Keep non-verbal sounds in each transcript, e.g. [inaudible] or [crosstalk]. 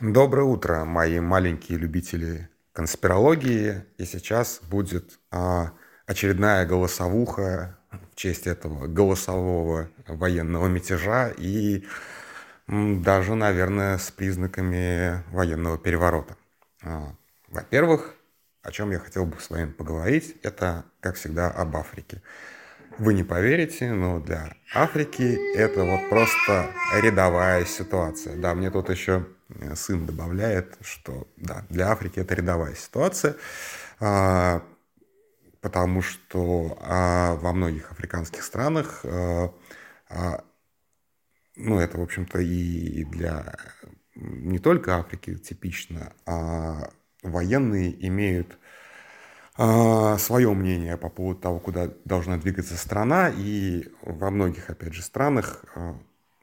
Доброе утро, мои маленькие любители конспирологии. И сейчас будет а, очередная голосовуха в честь этого голосового военного мятежа и даже, наверное, с признаками военного переворота. А, во-первых, о чем я хотел бы с вами поговорить, это, как всегда, об Африке. Вы не поверите, но для Африки это вот просто рядовая ситуация. Да, мне тут еще Э, сын добавляет, что да, для Африки это рядовая ситуация, а, потому что а, во многих африканских странах, а, ну это, в общем-то, и для не только Африки типично, а военные имеют свое мнение по поводу того, куда должна двигаться страна, и во многих, опять же, странах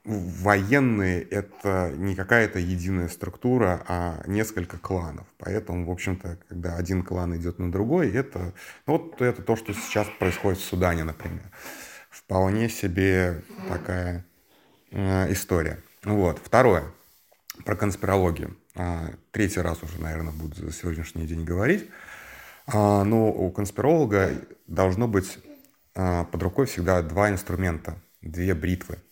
военные — это не какая-то единая структура, а несколько кланов. Поэтому, в общем-то, когда один клан идет на другой, это, ну, вот это то, что сейчас происходит в Судане, например. Вполне себе такая э, история. Вот. Второе. Про конспирологию. А, третий раз уже, наверное, буду за сегодняшний день говорить. А, но у конспиролога должно быть а, под рукой всегда два инструмента, две бритвы –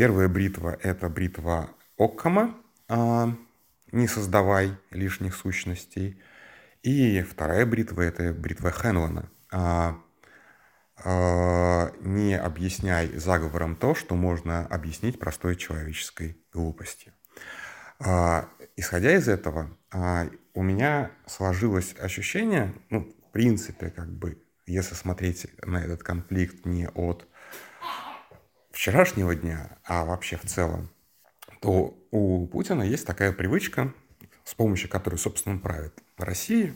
Первая бритва – это бритва Оккама, а, не создавай лишних сущностей. И вторая бритва – это бритва Хенлона. Не объясняй заговором то, что можно объяснить простой человеческой глупостью. Исходя из этого, у меня сложилось ощущение, ну, в принципе, как бы, если смотреть на этот конфликт не от вчерашнего дня, а вообще в целом, то у Путина есть такая привычка, с помощью которой, собственно, он правит Россией.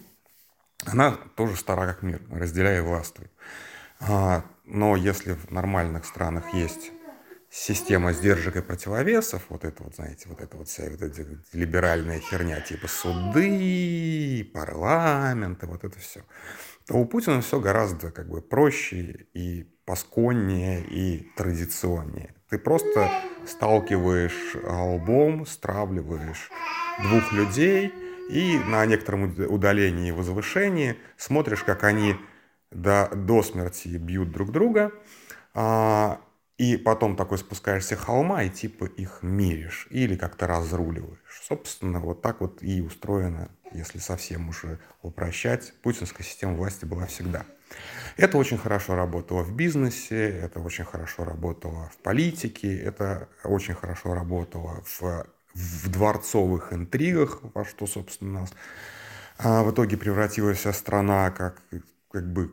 Она тоже стара как мир, разделяя властвуй. А, но если в нормальных странах есть система сдержек и противовесов, вот это вот, знаете, вот это вот вся вот эта либеральная херня, типа суды, парламенты, вот это все, то у Путина все гораздо как бы проще и посконнее и традиционнее. Ты просто сталкиваешь лбом, стравливаешь двух людей и на некотором удалении и возвышении смотришь, как они до, до смерти бьют друг друга, а, и потом такой спускаешься холма и типа их миришь или как-то разруливаешь. Собственно, вот так вот и устроено, если совсем уже упрощать, путинская система власти была всегда. Это очень хорошо работало в бизнесе, это очень хорошо работало в политике, это очень хорошо работало в, в дворцовых интригах, во что, собственно, нас а, в итоге превратилась вся страна как, как бы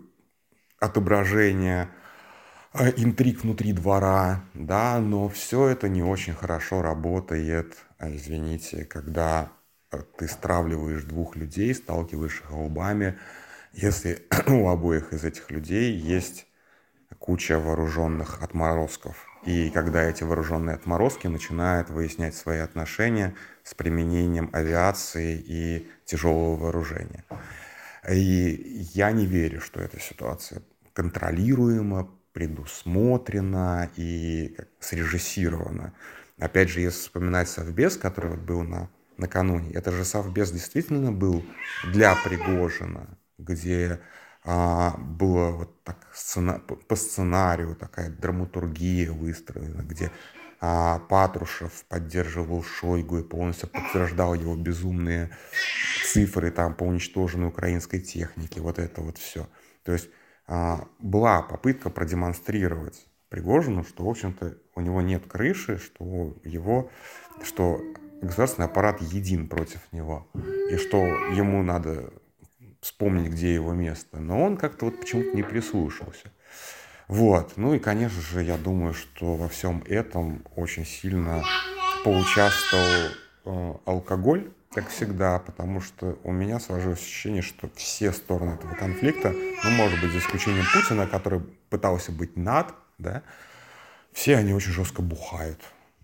отображение интриг внутри двора, да, но все это не очень хорошо работает, а, извините, когда а, ты стравливаешь двух людей, сталкиваешь их лбами, если [clears throat] у обоих из этих людей есть куча вооруженных отморозков. И когда эти вооруженные отморозки начинают выяснять свои отношения с применением авиации и тяжелого вооружения. И я не верю, что эта ситуация контролируема, предусмотрена и срежиссирована. Опять же, если вспоминать Совбез, который вот был на, накануне, это же Совбез действительно был для Пригожина, где а, было вот так сцена, по сценарию такая драматургия выстроена, где а, Патрушев поддерживал Шойгу и полностью подтверждал его безумные цифры там по уничтоженной украинской технике, вот это вот все. То есть была попытка продемонстрировать Пригожину, что, в общем-то, у него нет крыши, что его, что государственный аппарат един против него, и что ему надо вспомнить, где его место. Но он как-то вот почему-то не прислушался. Вот. Ну и, конечно же, я думаю, что во всем этом очень сильно поучаствовал э, алкоголь, как всегда, потому что у меня сложилось ощущение, что все стороны этого конфликта, ну, может быть, за исключением Путина, который пытался быть над, да, все они очень жестко бухают.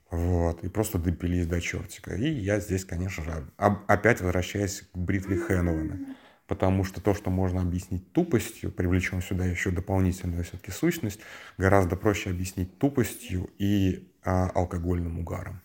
Вот, и просто допились до чертика. И я здесь, конечно же, опять возвращаюсь к бритве Хэнлона потому что то, что можно объяснить тупостью, привлечем сюда еще дополнительную все-таки сущность, гораздо проще объяснить тупостью и а, алкогольным угаром.